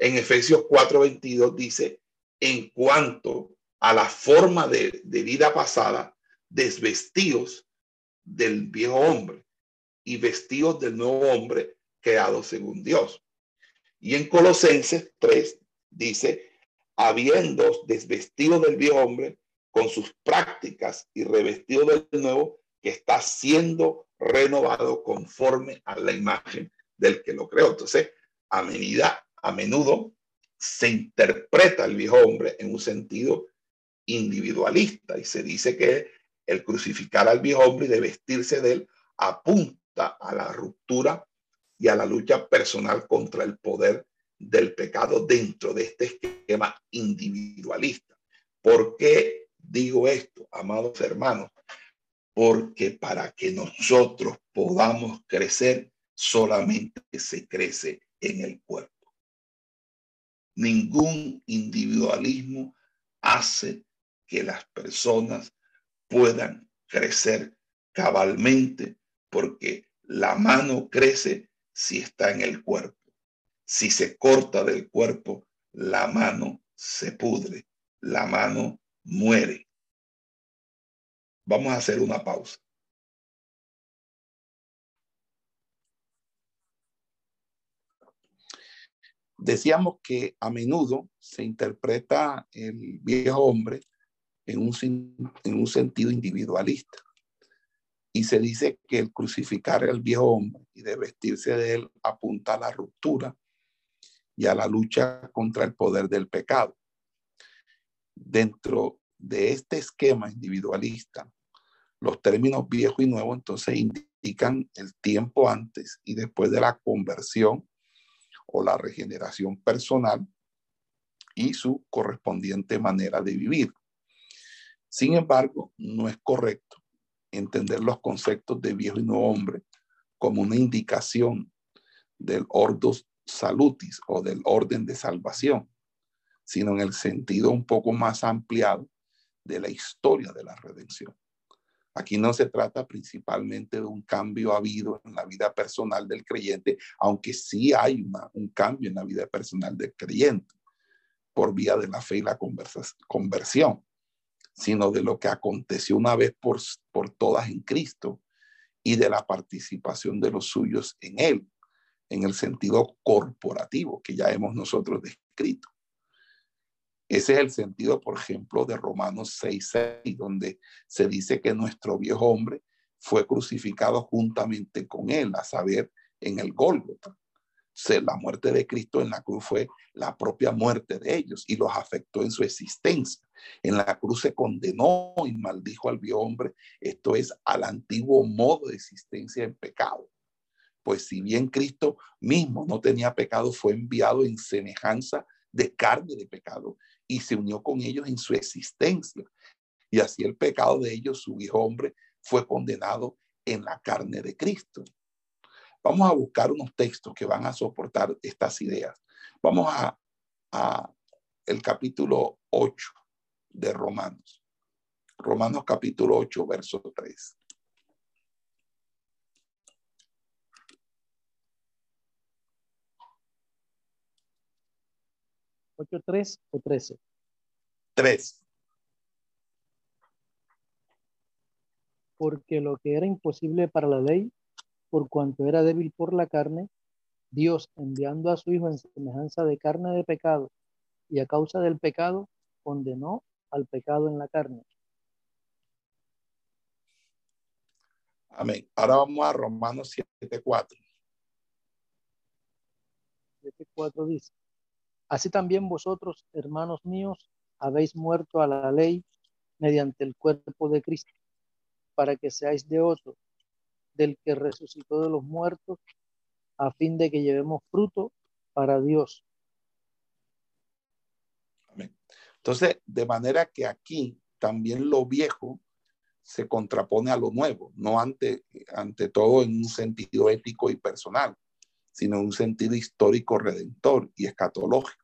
En Efesios 4:22 dice, en cuanto a la forma de, vida pasada, desvestidos del viejo hombre y vestidos del nuevo hombre creado según Dios. Y en Colosenses 3 dice, habiendo desvestido del viejo hombre con sus prácticas y revestido del nuevo que está siendo renovado conforme a la imagen del que lo creó. Entonces, a medida, a menudo se interpreta el viejo hombre en un sentido individualista y se dice que el crucificar al viejo hombre y de vestirse de él apunta a la ruptura y a la lucha personal contra el poder del pecado dentro de este esquema individualista. ¿Por qué digo esto, amados hermanos? Porque para que nosotros podamos crecer, solamente se crece en el cuerpo. Ningún individualismo hace que las personas puedan crecer cabalmente porque la mano crece si está en el cuerpo. Si se corta del cuerpo, la mano se pudre, la mano muere. Vamos a hacer una pausa. Decíamos que a menudo se interpreta el viejo hombre en un, en un sentido individualista. Y se dice que el crucificar al viejo hombre y de vestirse de él apunta a la ruptura y a la lucha contra el poder del pecado. Dentro de este esquema individualista, los términos viejo y nuevo entonces indican el tiempo antes y después de la conversión o la regeneración personal y su correspondiente manera de vivir. Sin embargo, no es correcto entender los conceptos de viejo y nuevo hombre como una indicación del ordos salutis o del orden de salvación, sino en el sentido un poco más ampliado de la historia de la redención. Aquí no se trata principalmente de un cambio habido en la vida personal del creyente, aunque sí hay un cambio en la vida personal del creyente por vía de la fe y la conversión sino de lo que aconteció una vez por, todas en Cristo y de la participación de los suyos en Él, en el sentido corporativo que ya hemos nosotros descrito. Ese es el sentido, por ejemplo, de Romanos 6.6, donde se dice que nuestro viejo hombre fue crucificado juntamente con él, a saber, en el Gólgota la muerte de Cristo en la cruz fue la propia muerte de ellos y los afectó en su existencia. En la cruz se condenó y maldijo al viejo hombre, esto es al antiguo modo de existencia en pecado. Pues si bien Cristo mismo no tenía pecado, fue enviado en semejanza de carne de pecado y se unió con ellos en su existencia. Y así el pecado de ellos, su viejo hombre, fue condenado en la carne de Cristo. Vamos a buscar unos textos que van a soportar estas ideas. Vamos a, el capítulo 8 de Romanos. Romanos capítulo 8, verso 3. ¿8, 3 o 13? 3. Porque lo que era imposible para la ley, por cuanto era débil por la carne, Dios enviando a su Hijo en semejanza de carne de pecado y a causa del pecado condenó al pecado en la carne. Amén. Ahora vamos a Romanos 7.4. 7.4 dice, así también vosotros, hermanos míos, habéis muerto a la ley mediante el cuerpo de Cristo, para que seáis de otro, del que resucitó de los muertos, a fin de que llevemos fruto para Dios. Amén. Entonces, de manera que aquí también lo viejo se contrapone a lo nuevo, no ante, ante todo en un sentido ético y personal, sino en un sentido histórico, redentor y escatológico.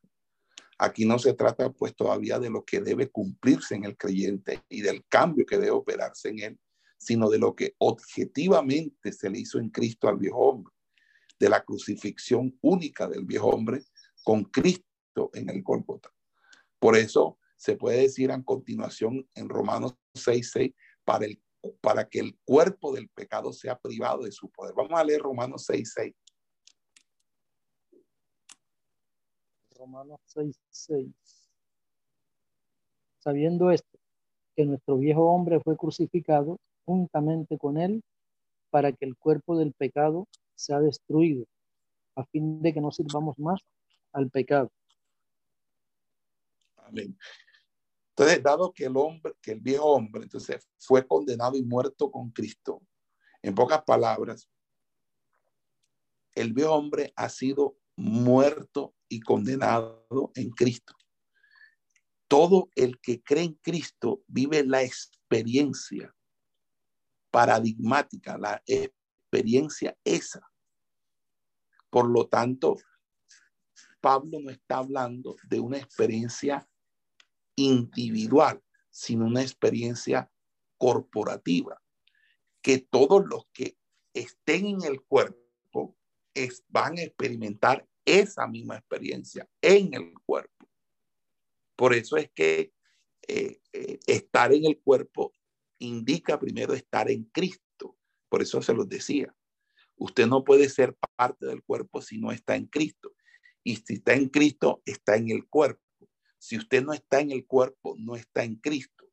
Aquí no se trata pues todavía de lo que debe cumplirse en el creyente y del cambio que debe operarse en él, sino de lo que objetivamente se le hizo en Cristo al viejo hombre, de la crucifixión única del viejo hombre con Cristo en el Golgota. Por eso se puede decir a continuación en Romanos 6:6 para el para que el cuerpo del pecado sea privado de su poder. Vamos a leer Romanos 6:6. Romanos 6:6. Sabiendo esto, que nuestro viejo hombre fue crucificado juntamente con él para que el cuerpo del pecado sea destruido, a fin de que no sirvamos más al pecado. Amén. Entonces, dado que el hombre, que el viejo hombre, entonces fue condenado y muerto con Cristo, en pocas palabras, el viejo hombre ha sido muerto y condenado en Cristo. Todo el que cree en Cristo vive la experiencia paradigmática, la experiencia esa. Por lo tanto, Pablo no está hablando de una experiencia individual, sino una experiencia corporativa, que todos los que estén en el cuerpo van a experimentar esa misma experiencia en el cuerpo. Por eso es que eh, eh, estar en el cuerpo indica primero estar en Cristo. Por eso se los decía. Usted no puede ser parte del cuerpo si no está en Cristo. Y si está en Cristo, está en el cuerpo. Si usted no está en el cuerpo, no está en Cristo.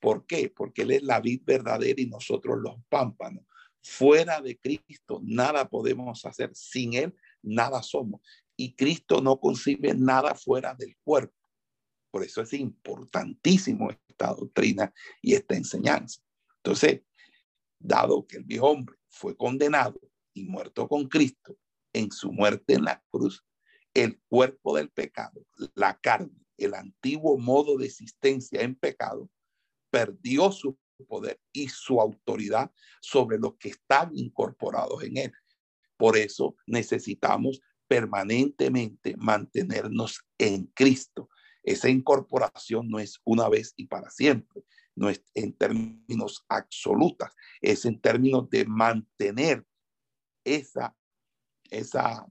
¿Por qué? Porque Él es la vid verdadera y nosotros los pámpanos. Fuera de Cristo, nada podemos hacer. Sin Él, nada somos. Y Cristo no concibe nada fuera del cuerpo. Por eso es importantísimo esta doctrina y esta enseñanza. Entonces, dado que el viejo hombre fue condenado y muerto con Cristo en su muerte en la cruz, el cuerpo del pecado, la carne, el antiguo modo de existencia en pecado, perdió su poder y su autoridad sobre los que están incorporados en él. Por eso necesitamos permanentemente mantenernos en Cristo. Esa incorporación no es una vez y para siempre, no es en términos absolutos, es en términos de mantener esa, esa,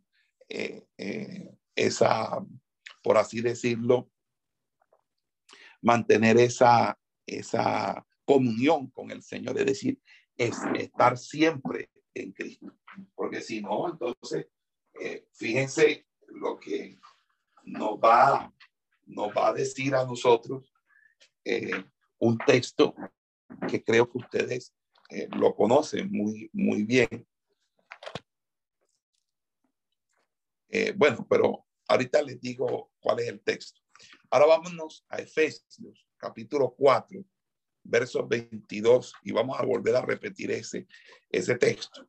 eh, eh, esa, por así decirlo, mantener esa, esa comunión con el Señor, es decir, es estar siempre en Cristo. Porque si no, entonces, eh, fíjense lo que nos va, nos va a decir a nosotros eh, un texto que creo que ustedes eh, lo conocen muy, muy bien. bueno, pero ahorita les digo cuál es el texto. Ahora vámonos a Efesios, capítulo 4, versos 22, y vamos a volver a repetir ese, ese texto.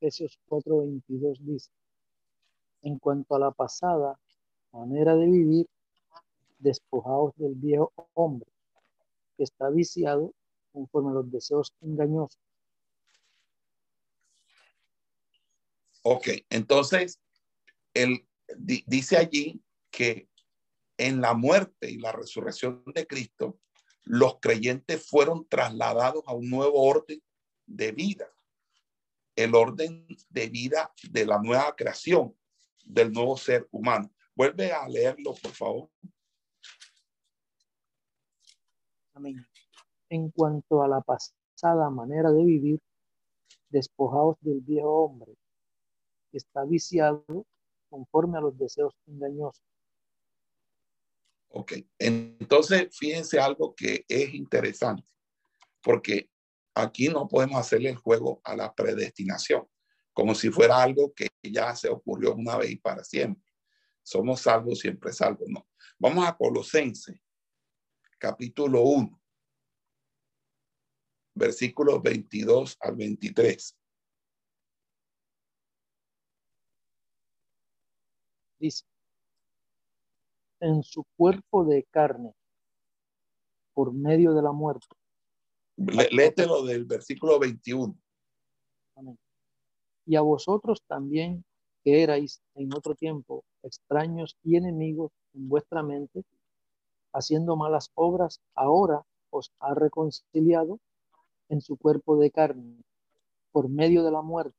Efesios 4, 22 dice, en cuanto a la pasada manera de vivir, despojados del viejo hombre, que está viciado conforme a los deseos engañosos. Ok, entonces él dice allí que en la muerte y la resurrección de Cristo, los creyentes fueron trasladados a un nuevo orden de vida, el orden de vida de la nueva creación, del nuevo ser humano. Vuelve a leerlo, por favor. Amén. En cuanto a la pasada manera de vivir, despojados del viejo hombre, que está viciado conforme a los deseos engañosos. Ok, entonces fíjense algo que es interesante, porque aquí no podemos hacerle el juego a la predestinación, como si fuera algo que ya se ocurrió una vez y para siempre. Somos salvos, siempre salvos, no. Vamos a Colosenses, capítulo 1, versículos 22 al 23. dice, en su cuerpo de carne, por medio de la muerte. Léetelo del versículo 21. Y a vosotros también, que erais en otro tiempo extraños y enemigos en vuestra mente, haciendo malas obras, ahora os ha reconciliado en su cuerpo de carne, por medio de la muerte,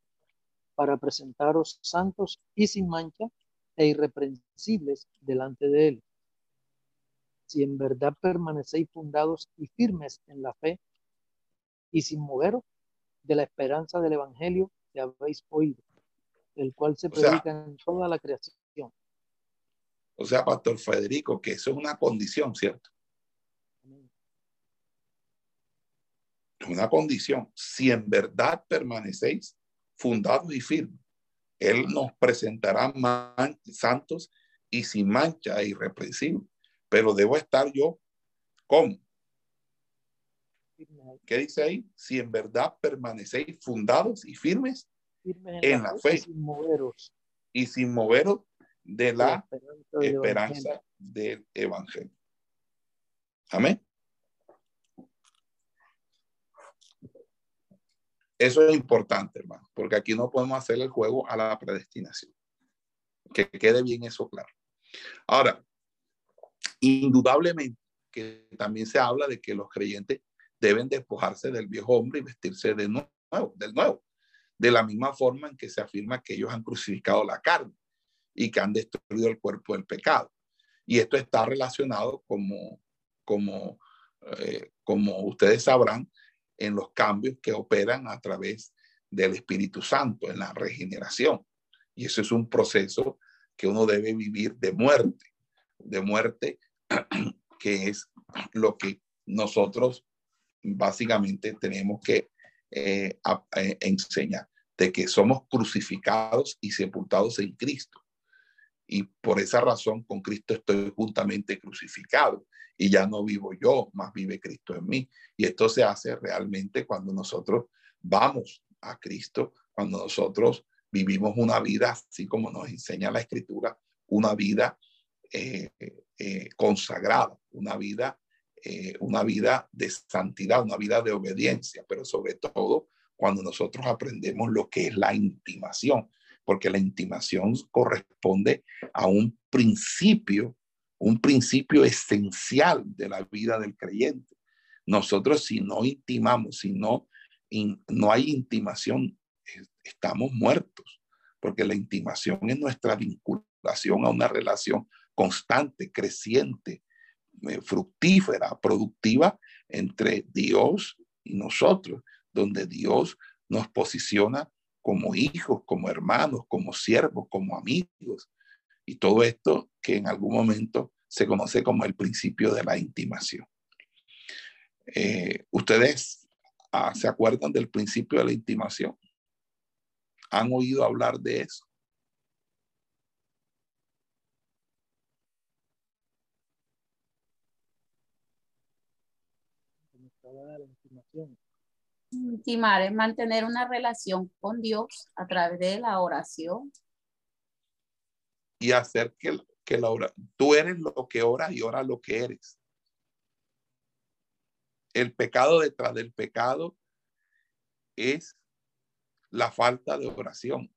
para presentaros santos y sin mancha e irreprensibles delante de Él. Si en verdad permanecéis fundados y firmes en la fe y sin moveros de la esperanza del Evangelio que habéis oído, el cual se predica en toda la creación. O sea, Pastor Federico, que eso es una condición, ¿cierto? Es una condición. Si en verdad permanecéis fundados y firmes, Él nos presentará santos y sin mancha e irreprensibles. Pero debo estar yo, ¿cómo? ¿Qué dice ahí? Si en verdad permanecéis fundados y firmes en, la, fe, y sin moveros de la esperanza del evangelio. Amén. Eso es importante, hermano, porque aquí no podemos hacer el juego a la predestinación. Que quede bien eso claro. Ahora, indudablemente que también se habla de que los creyentes deben despojarse del viejo hombre y vestirse de nuevo, del nuevo, de la misma forma en que se afirma que ellos han crucificado la carne y que han destruido el cuerpo del pecado. Y esto está relacionado como, como, eh, como ustedes sabrán, en los cambios que operan a través del Espíritu Santo, en la regeneración. Y eso es un proceso que uno debe vivir de muerte, de muerte, que es lo que nosotros básicamente tenemos que eh, enseñar, de que somos crucificados y sepultados en Cristo. Y por esa razón con Cristo estoy juntamente crucificado y ya no vivo yo, más vive Cristo en mí. Y esto se hace realmente cuando nosotros vamos a Cristo, cuando nosotros vivimos una vida, así como nos enseña la Escritura, una vida eh, eh, consagrada, una vida, eh, una vida de santidad, una vida de obediencia, pero sobre todo cuando nosotros aprendemos lo que es la intimación, porque la intimación corresponde a un principio un principio esencial de la vida del creyente. Nosotros si no intimamos, si no, no hay intimación, estamos muertos, porque la intimación es nuestra vinculación a una relación constante, creciente, eh, fructífera, productiva entre Dios y nosotros, donde Dios nos posiciona como hijos, como hermanos, como siervos, como amigos. Y todo esto que en algún momento se conoce como el principio de la intimación. Eh, ¿Ustedes ah, se acuerdan del principio de la intimación? ¿Han oído hablar de eso? Intimar es mantener una relación con Dios a través de la oración. Y hacer que, que la Tú eres lo que oras y oras lo que eres. El pecado detrás del pecado es la falta de oración.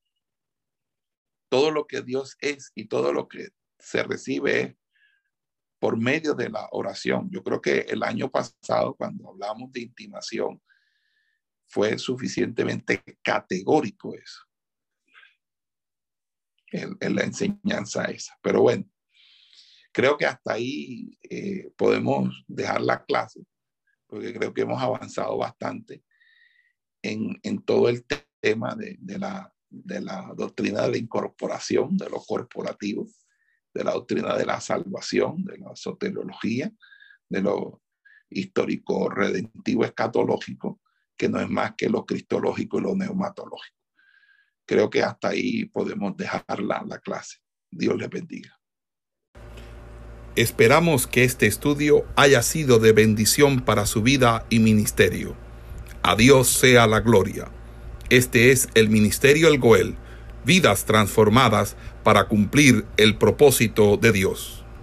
Todo lo que Dios es y todo lo que se recibe por medio de la oración. Yo creo que el año pasado, cuando hablamos de intimación, fue suficientemente categórico eso en, la enseñanza esa. Pero bueno, creo que hasta ahí eh, podemos dejar la clase, porque creo que hemos avanzado bastante en, en todo el tema de, de, la, de la doctrina de la incorporación, de lo corporativo, de la doctrina de la salvación, de la soteriología, de lo histórico redentivo escatológico, que no es más que lo cristológico y lo neumatológico creo que hasta ahí podemos dejar la, la clase. Dios les bendiga. Esperamos que este estudio haya sido de bendición para su vida y ministerio. A Dios sea la gloria. Este es el Ministerio El Goel, vidas transformadas para cumplir el propósito de Dios.